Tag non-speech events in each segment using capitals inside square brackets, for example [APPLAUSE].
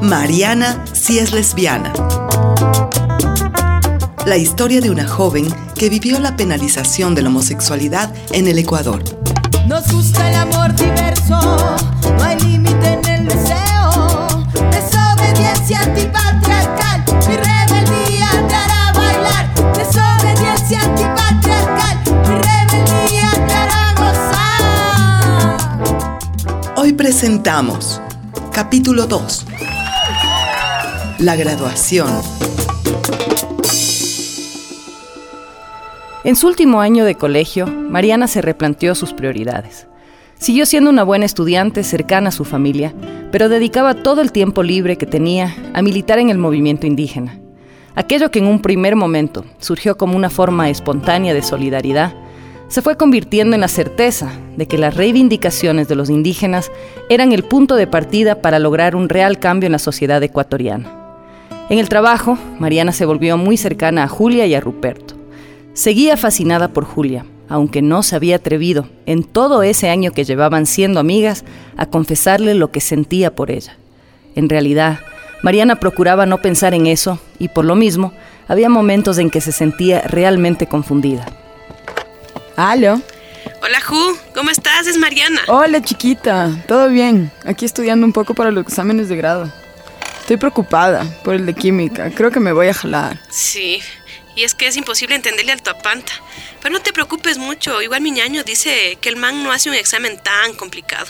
Mariana si es lesbiana. La historia de una joven que vivió la penalización de la homosexualidad en el Ecuador. Nos gusta el amor diverso, no hay límite en el deseo. Desobediencia antipatriarcal, mi rebeldía te hará bailar. Desobediencia antipatriarcal, mi rebeldía te hará gozar. Hoy presentamos capítulo 2. La graduación. En su último año de colegio, Mariana se replanteó sus prioridades. Siguió siendo una buena estudiante cercana a su familia, pero dedicaba todo el tiempo libre que tenía a militar en el movimiento indígena. Aquello que en un primer momento surgió como una forma espontánea de solidaridad, se fue convirtiendo en la certeza de que las reivindicaciones de los indígenas eran el punto de partida para lograr un real cambio en la sociedad ecuatoriana. En el trabajo, Mariana se volvió muy cercana a Julia y a Ruperto. Seguía fascinada por Julia, aunque no se había atrevido, en todo ese año que llevaban siendo amigas, a confesarle lo que sentía por ella. En realidad, Mariana procuraba no pensar en eso y por lo mismo, había momentos en que se sentía realmente confundida. Aló. Hola Ju, ¿cómo estás? Es Mariana. Hola chiquita, todo bien. Aquí estudiando un poco para los exámenes de grado. Estoy preocupada por el de química. Creo que me voy a jalar. Sí, y es que es imposible entenderle al tuapanta. Pero no te preocupes mucho, igual mi ñaño dice que el man no hace un examen tan complicado.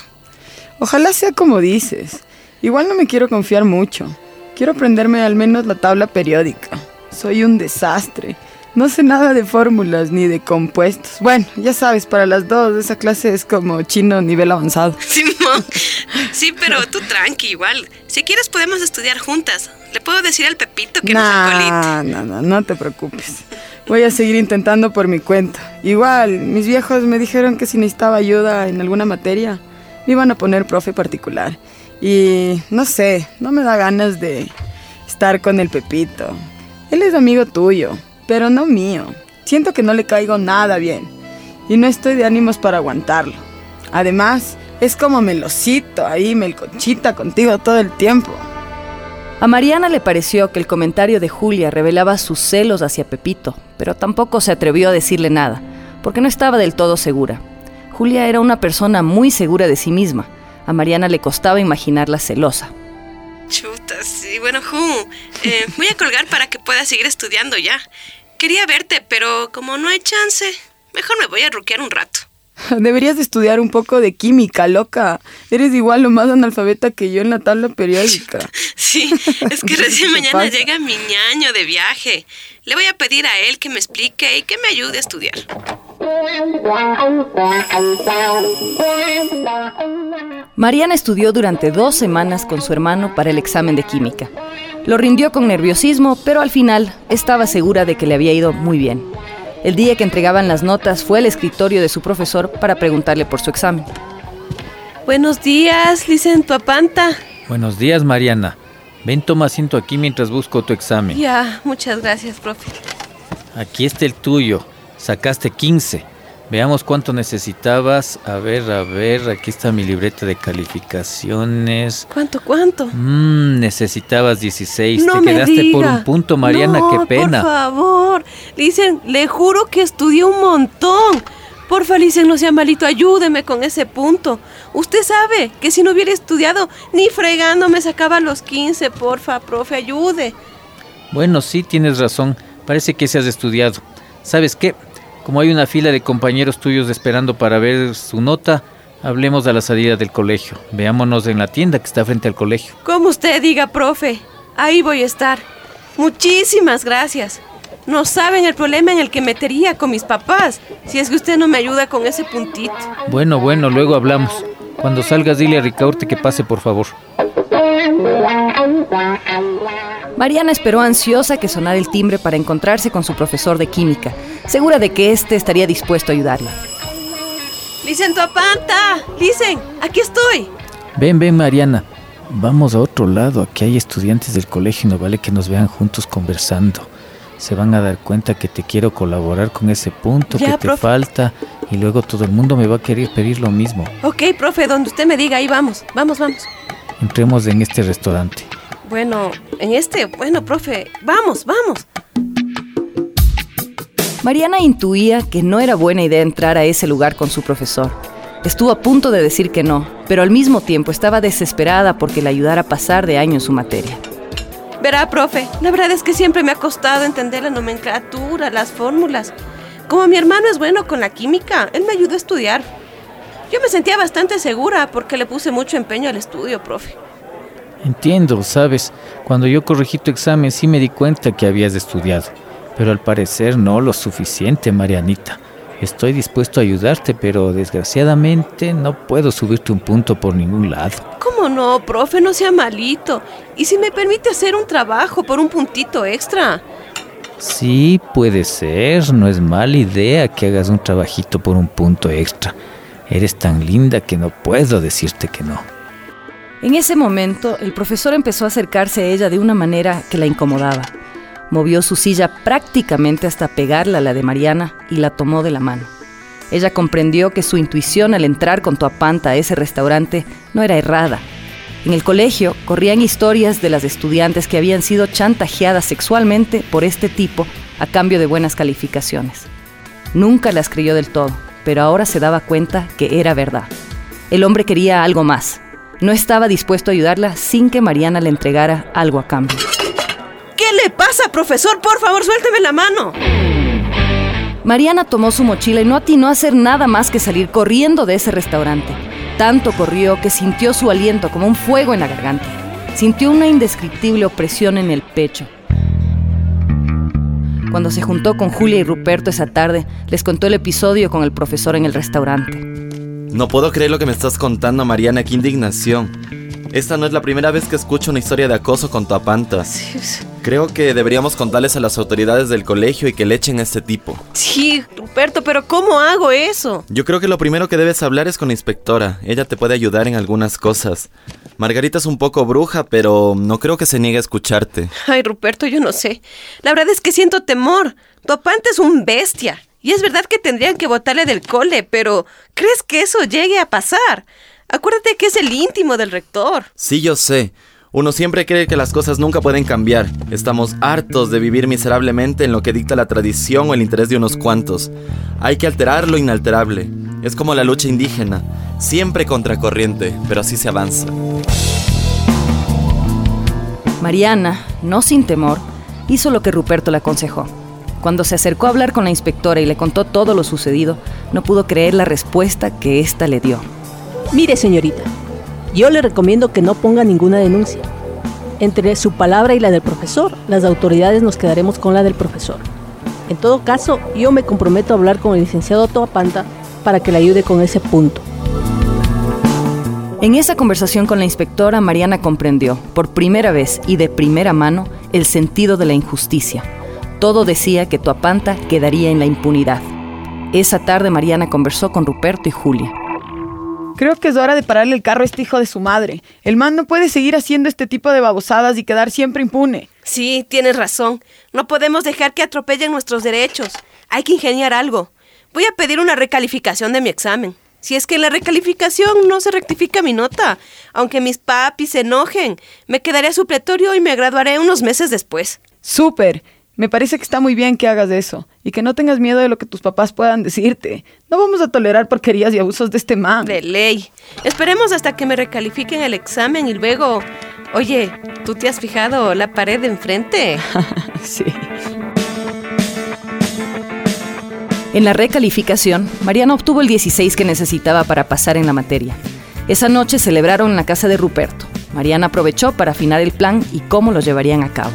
Ojalá sea como dices. Igual no me quiero confiar mucho. Quiero aprenderme al menos la tabla periódica. Soy un desastre. No sé nada de fórmulas ni de compuestos. Bueno, ya sabes, para las dos esa clase es como chino nivel avanzado. [LAUGHS] Simón, sí, pero tú tranqui, igual. Si quieres podemos estudiar juntas. Le puedo decir al Pepito que nos acolite. No, no, no, no te preocupes. Voy a seguir intentando por mi cuenta. Igual, mis viejos me dijeron que si necesitaba ayuda en alguna materia, me iban a poner profe particular. Y no sé, no me da ganas de estar con el Pepito. Él es amigo tuyo, pero no mío. Siento que no le caigo nada bien. Y no estoy de ánimos para aguantarlo. Además, es como melocito ahí, melcochita contigo todo el tiempo. A Mariana le pareció que el comentario de Julia revelaba sus celos hacia Pepito, pero tampoco se atrevió a decirle nada, porque no estaba del todo segura. Julia era una persona muy segura de sí misma. A Mariana le costaba imaginarla celosa. Chuta, sí. Bueno, Ju, eh, voy a colgar para que puedas seguir estudiando ya. Quería verte, pero como no hay chance, mejor me voy a ruquear un rato. [LAUGHS] Deberías de estudiar un poco de química, loca. Eres igual o más analfabeta que yo en la tabla periódica. [LAUGHS] Sí, es que [LAUGHS] ¿Qué recién mañana pasa? llega mi ñaño de viaje. Le voy a pedir a él que me explique y que me ayude a estudiar. Mariana estudió durante dos semanas con su hermano para el examen de química. Lo rindió con nerviosismo, pero al final estaba segura de que le había ido muy bien. El día que entregaban las notas fue al escritorio de su profesor para preguntarle por su examen. Buenos días, Licen Tuapanta. Buenos días, Mariana. Ven, toma asiento aquí mientras busco tu examen. Ya, muchas gracias, profe. Aquí está el tuyo. Sacaste 15. Veamos cuánto necesitabas. A ver, a ver, aquí está mi libreta de calificaciones. ¿Cuánto, cuánto? Mmm, necesitabas 16. No Te me quedaste por diga. un punto, Mariana, No, qué pena. Por favor, Licen, le juro que estudié un montón. Porfa, Licen, no sea malito, ayúdeme con ese punto. Usted sabe que si no hubiera estudiado, ni fregando me sacaba los 15. Porfa, profe, ayude. Bueno, sí, tienes razón. Parece que se has estudiado. ¿Sabes qué? Como hay una fila de compañeros tuyos esperando para ver su nota, hablemos a la salida del colegio. Veámonos en la tienda que está frente al colegio. Como usted diga, profe, ahí voy a estar. Muchísimas gracias. No saben el problema en el que metería con mis papás si es que usted no me ayuda con ese puntito. Bueno, bueno, luego hablamos. Cuando salgas, dile a Ricaurte que pase, por favor. Mariana esperó ansiosa que sonara el timbre para encontrarse con su profesor de química, segura de que éste estaría dispuesto a ayudarla. Licen Tuapanta, Licen, aquí estoy. Ven, ven, Mariana. Vamos a otro lado. Aquí hay estudiantes del colegio y no vale que nos vean juntos conversando. Se van a dar cuenta que te quiero colaborar con ese punto Ya, que te profe. falta y luego todo el mundo me va a querer pedir lo mismo. Ok, profe, donde usted me diga, ahí vamos. Vamos, vamos. Entremos en este restaurante. Bueno, en este, bueno, profe, vamos, vamos. Mariana intuía que no era buena idea entrar a ese lugar con su profesor. Estuvo a punto de decir que no, pero al mismo tiempo estaba desesperada porque le ayudara a pasar de año en su materia. Verá, profe, la verdad es que siempre me ha costado entender la nomenclatura, las fórmulas. Como mi hermano es bueno con la química, él me ayudó a estudiar. Yo me sentía bastante segura porque le puse mucho empeño al estudio, profe. Entiendo, sabes, cuando yo corregí tu examen sí me di cuenta que habías estudiado, pero al parecer no lo suficiente, Marianita. Estoy dispuesto a ayudarte, pero desgraciadamente no puedo subirte un punto por ningún lado. ¿Cómo no, profe? No sea malito. ¿Y si me permite hacer un trabajo por un puntito extra? Sí, puede ser. No es mala idea que hagas un trabajito por un punto extra. Eres tan linda que no puedo decirte que no. En ese momento, el profesor empezó a acercarse a ella de una manera que la incomodaba. Movió su silla prácticamente hasta pegarla a la de Mariana y la tomó de la mano. Ella comprendió que su intuición al entrar con Tuapanta a ese restaurante no era errada. En el colegio corrían historias de las estudiantes que habían sido chantajeadas sexualmente por este tipo a cambio de buenas calificaciones. Nunca las creyó del todo, pero ahora se daba cuenta que era verdad. El hombre quería algo más, no estaba dispuesto a ayudarla sin que Mariana le entregara algo a cambio. ¿Qué le pasa, profesor? Por favor, suélteme la mano. Mariana tomó su mochila y no atinó a hacer nada más que salir corriendo de ese restaurante. Tanto corrió que sintió su aliento como un fuego en la garganta. Sintió una indescriptible opresión en el pecho. Cuando se juntó con Julia y Ruperto esa tarde, les contó el episodio con el profesor en el restaurante. No puedo creer lo que me estás contando, Mariana, qué indignación. Esta no es la primera vez que escucho una historia de acoso con tu apanta. Creo que deberíamos contarles a las autoridades del colegio y que le echen a este tipo. Sí, Ruperto, pero ¿cómo hago eso? Yo creo que lo primero que debes hablar es con la inspectora. Ella te puede ayudar en algunas cosas. Margarita es un poco bruja, pero no creo que se niegue a escucharte. Ay, Ruperto, yo no sé. La verdad es que siento temor. Tu apanta es un bestia. Y es verdad que tendrían que votarle del cole, pero ¿crees que eso llegue a pasar? Acuérdate que es el íntimo del rector. Sí, yo sé. Uno siempre cree que las cosas nunca pueden cambiar. Estamos hartos de vivir miserablemente en lo que dicta la tradición o el interés de unos cuantos. Hay que alterar lo inalterable. Es como la lucha indígena, siempre contracorriente, pero así se avanza. Mariana, no sin temor, hizo lo que Ruperto le aconsejó. Cuando se acercó a hablar con la inspectora y le contó todo lo sucedido, no pudo creer la respuesta que ésta le dio. Mire, señorita, yo le recomiendo que no ponga ninguna denuncia. Entre su palabra y la del profesor, las autoridades nos quedaremos con la del profesor. En todo caso, yo me comprometo a hablar con el licenciado Toapanta para que le ayude con ese punto. En esa conversación con la inspectora, Mariana comprendió, por primera vez y de primera mano, el sentido de la injusticia todo decía que Tuapanta quedaría en la impunidad. Esa tarde Mariana conversó con Ruperto y Julia. Creo que es hora de pararle el carro a este hijo de su madre. El man no puede seguir haciendo este tipo de babosadas y quedar siempre impune. Sí, tienes razón. No podemos dejar que atropellen nuestros derechos. Hay que ingeniar algo. Voy a pedir una recalificación de mi examen. Si es que en la recalificación no se rectifica mi nota, aunque mis papis se enojen, me quedaré a supletorio y me graduaré unos meses después. Súper. Me parece que está muy bien que hagas eso y que no tengas miedo de lo que tus papás puedan decirte. No vamos a tolerar porquerías y abusos de este man. De ley. Esperemos hasta que me recalifiquen el examen y luego... Oye, ¿tú te has fijado la pared de enfrente? [LAUGHS] sí. En la recalificación, Mariana obtuvo el 16 que necesitaba para pasar en la materia. Esa noche celebraron en la casa de Ruperto. Mariana aprovechó para afinar el plan y cómo lo llevarían a cabo.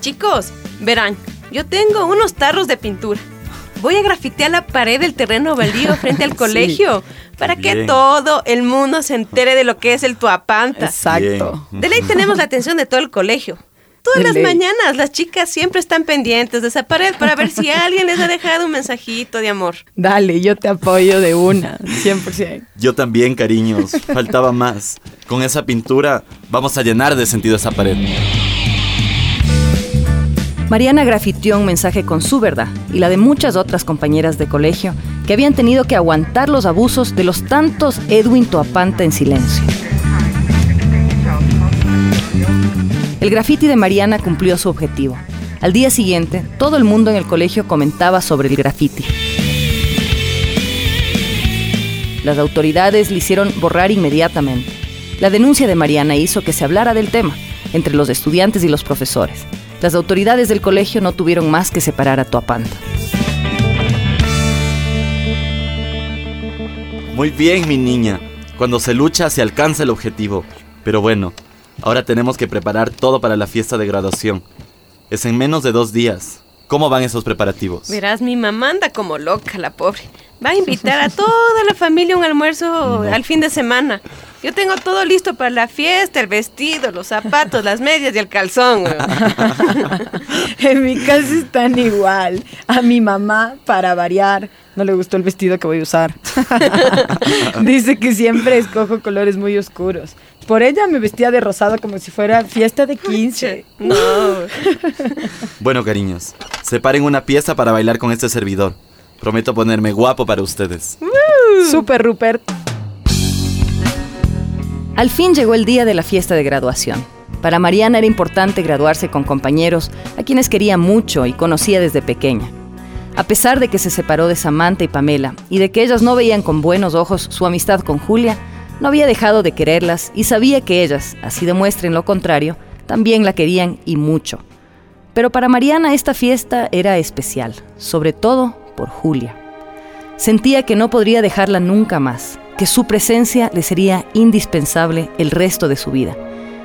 Chicos, Verán, yo tengo unos tarros de pintura. Voy a grafitear la pared del terreno baldío frente al [LAUGHS] colegio para que todo el mundo se entere de lo que es el tuapanta. Exacto. De ley tenemos la atención de todo el colegio. Todas las mañanas las chicas siempre están pendientes de esa pared para ver si [LAUGHS] alguien les ha dejado un mensajito de amor. Dale, yo te apoyo de una, 100%. Yo también, cariños. Faltaba más. Con esa pintura vamos a llenar de sentido esa pared. Mariana grafitió un mensaje con su verdad y la de muchas otras compañeras de colegio que habían tenido que aguantar los abusos de los tantos Edwin Toapanta en silencio. El graffiti de Mariana cumplió su objetivo. Al día siguiente, todo el mundo en el colegio comentaba sobre el graffiti. Las autoridades le hicieron borrar inmediatamente. La denuncia de Mariana hizo que se hablara del tema entre los estudiantes y los profesores. Las autoridades del colegio no tuvieron más que separar a Tuapanta. Muy bien, mi niña. Cuando se lucha se alcanza el objetivo. Pero bueno, ahora tenemos que preparar todo para la fiesta de graduación. Es en menos de dos días. ¿Cómo van esos preparativos? Verás, mi mamá anda como loca, la pobre. Va a invitar a toda la familia a un almuerzo al fin de semana. Yo tengo todo listo para la fiesta, el vestido, los zapatos, las medias y el calzón. [LAUGHS] en mi casa están igual. A mi mamá, para variar, no le gustó el vestido que voy a usar. [LAUGHS] Dice que siempre escojo colores muy oscuros. Por ella me vestía de rosado como si fuera fiesta de 15. No. [LAUGHS] Bueno, cariños, separen una pieza para bailar con este servidor. Prometo ponerme guapo para ustedes. Super Rupert. Al fin llegó el día de la fiesta de graduación. Para Mariana era importante graduarse con compañeros a quienes quería mucho y conocía desde pequeña. A pesar de que se separó de Samantha y Pamela y de que ellas no veían con buenos ojos su amistad con Julia, no había dejado de quererlas y sabía que ellas, así demuestren lo contrario, también la querían y mucho. Pero para Mariana esta fiesta era especial, sobre todo por Julia. Sentía que no podría dejarla nunca más, que su presencia le sería indispensable el resto de su vida.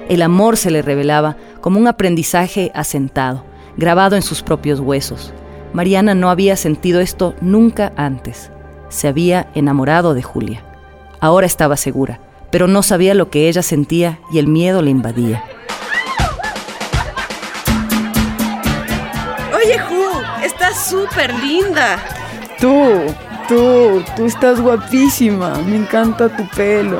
El amor se le revelaba como un aprendizaje asentado, grabado en sus propios huesos. Mariana no había sentido esto nunca antes. Se había enamorado de Julia. Ahora estaba segura, pero no sabía lo que ella sentía y el miedo le invadía. Oye, Ju, estás súper linda. Tú, tú, tú estás guapísima. Me encanta tu pelo.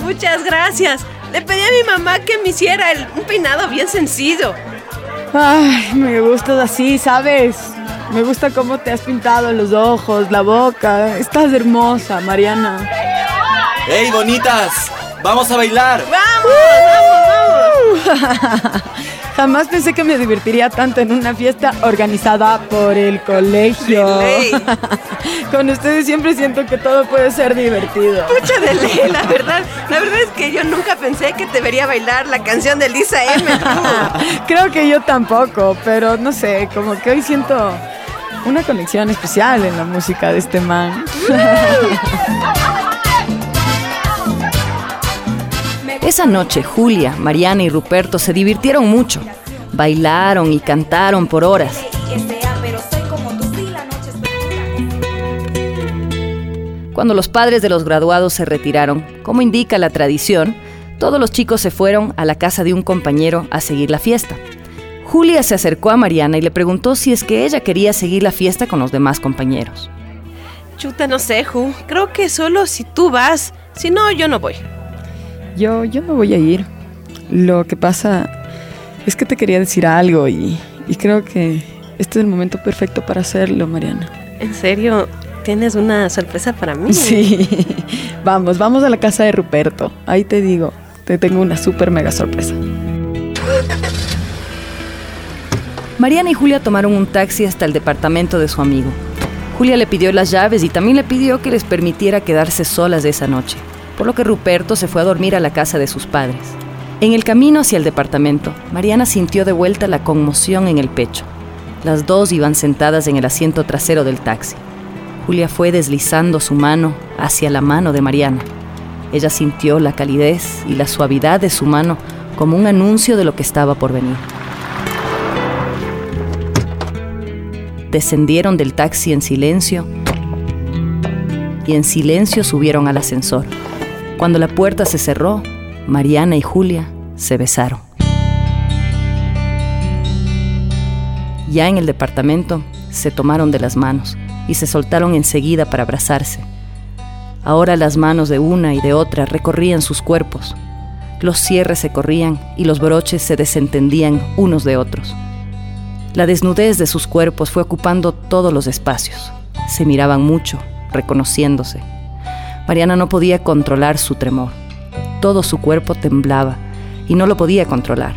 Muchas gracias. Le pedí a mi mamá que me hiciera el- un peinado bien sencillo. Ay, me gustas así, ¿sabes? Me gusta cómo te has pintado los ojos, la boca. Estás hermosa, Mariana. ¡Hey, bonitas! ¡Vamos a bailar! ¡Vamos, vamos, vamos! [LAUGHS] Jamás pensé que me divertiría tanto en una fiesta organizada por el colegio. [LAUGHS] Con ustedes siempre siento que todo puede ser divertido. Mucha de ley, la verdad. La verdad es que yo nunca pensé que te vería bailar la canción de Lisa M. [LAUGHS] Creo que yo tampoco, pero no sé, como que hoy siento una conexión especial en la música de este man. Esa noche, Julia, Mariana y Ruperto se divirtieron mucho. Bailaron y cantaron por horas. Cuando los padres de los graduados se retiraron, como indica la tradición, todos los chicos se fueron a la casa de un compañero a seguir la fiesta. Julia se acercó a Mariana y le preguntó si es que ella quería seguir la fiesta con los demás compañeros. Chuta, no sé, Ju. Creo que solo si tú vas. Si no, yo no voy. Yo, yo no voy a ir. Lo que pasa es que te quería decir algo y, y creo que este es el momento perfecto para hacerlo, Mariana. ¿En serio? ¿Tienes una sorpresa para mí? Sí, [LAUGHS] vamos, vamos a la casa de Ruperto. Ahí te digo, te tengo una súper mega sorpresa. Mariana y Julia tomaron un taxi hasta el departamento de su amigo. Julia le pidió las llaves y también le pidió que les permitiera quedarse solas de esa noche, por lo que Ruperto se fue a dormir a la casa de sus padres. En el camino hacia el departamento, Mariana sintió de vuelta la conmoción en el pecho. Las dos iban sentadas en el asiento trasero del taxi. Julia fue deslizando su mano hacia la mano de Mariana. Ella sintió la calidez y la suavidad de su mano como un anuncio de lo que estaba por venir. Descendieron del taxi en silencio y en silencio subieron al ascensor. Cuando la puerta se cerró, Mariana y Julia se besaron. Ya en el departamento se tomaron de las manos y se soltaron enseguida para abrazarse. Ahora las manos de una y de otra recorrían sus cuerpos. Los cierres se corrían y los broches se desentendían unos de otros. La desnudez de sus cuerpos fue ocupando todos los espacios. Se miraban mucho, reconociéndose. Mariana no podía controlar su tremor. Todo su cuerpo temblaba y no lo podía controlar.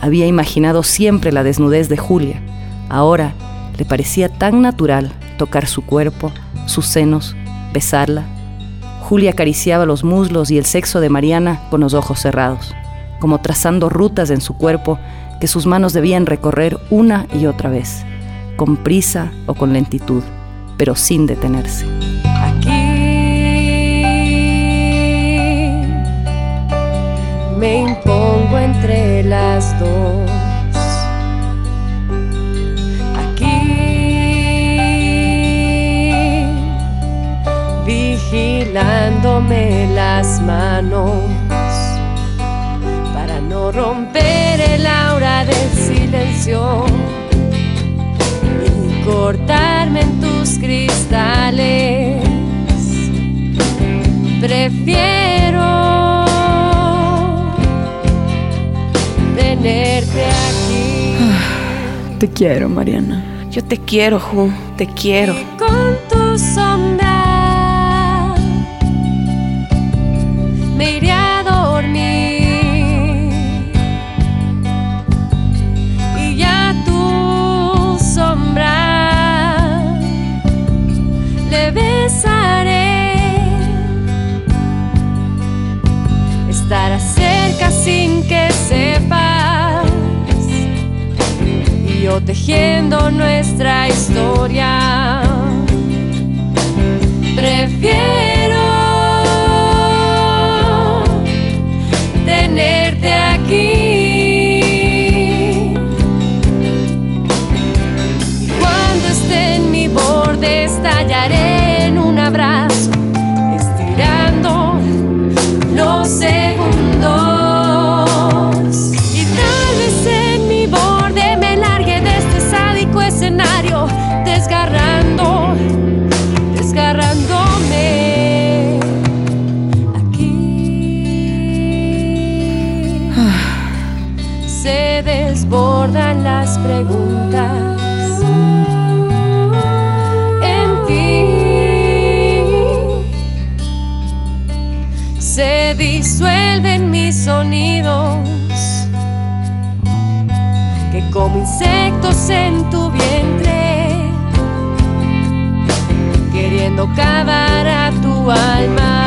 Había imaginado siempre la desnudez de Julia. Ahora le parecía tan natural tocar su cuerpo, sus senos, besarla. Julia acariciaba los muslos y el sexo de Mariana con los ojos cerrados, como trazando rutas en su cuerpo que sus manos debían recorrer una y otra vez, con prisa o con lentitud, pero sin detenerse. Me impongo entre las dos. Aquí, vigilándome las manos para no romper el aura del silencio y cortarme en tus cristales. Prefiero te quiero, Mariana. Yo te quiero, Ju, te quiero. con tu sombra me iré a dormir. Y ya tu sombra le besaré. Estará cerca sin que sepa tejiendo nuestra historia. Prefiero preguntas. En ti se disuelven mis sonidos que como insectos en tu vientre, queriendo cavar a tu alma.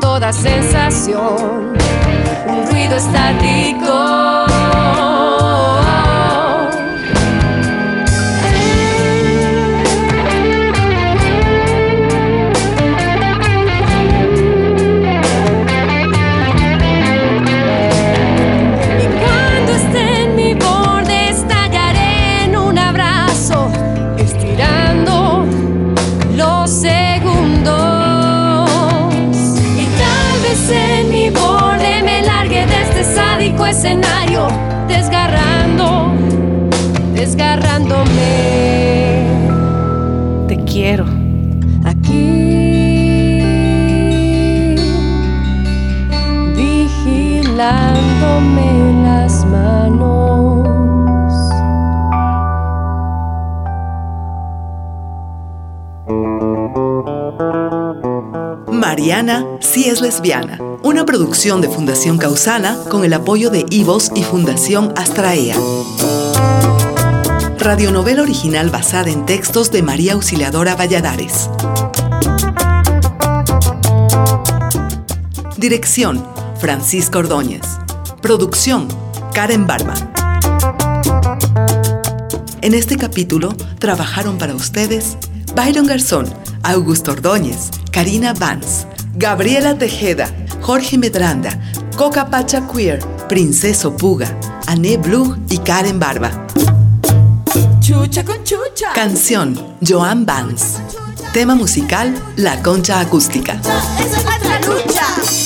Toda sensación. Un ruido estático. Escenario, desgarrando, desgarrándome. Te quiero. Aquí, vigilándome las manos. Mariana sí es lesbiana una producción de Fundación Causana con el apoyo de IVOS y Fundación Astraea. Radionovela original basada en textos de María Auxiliadora Valladares. Dirección, Francisco Ordóñez. Producción, Karen Barba. En este capítulo trabajaron para ustedes Byron Garzón, Augusto Ordóñez, Karina Vance, Gabriela Tejeda, Jorge Medranda, Coca Pacha Queer, Princeso Puga, Ané Blue y Karen Barba. Chucha con chucha. Canción, Joan Vance. Tema musical, La Concha Acústica. Esa es nuestra lucha.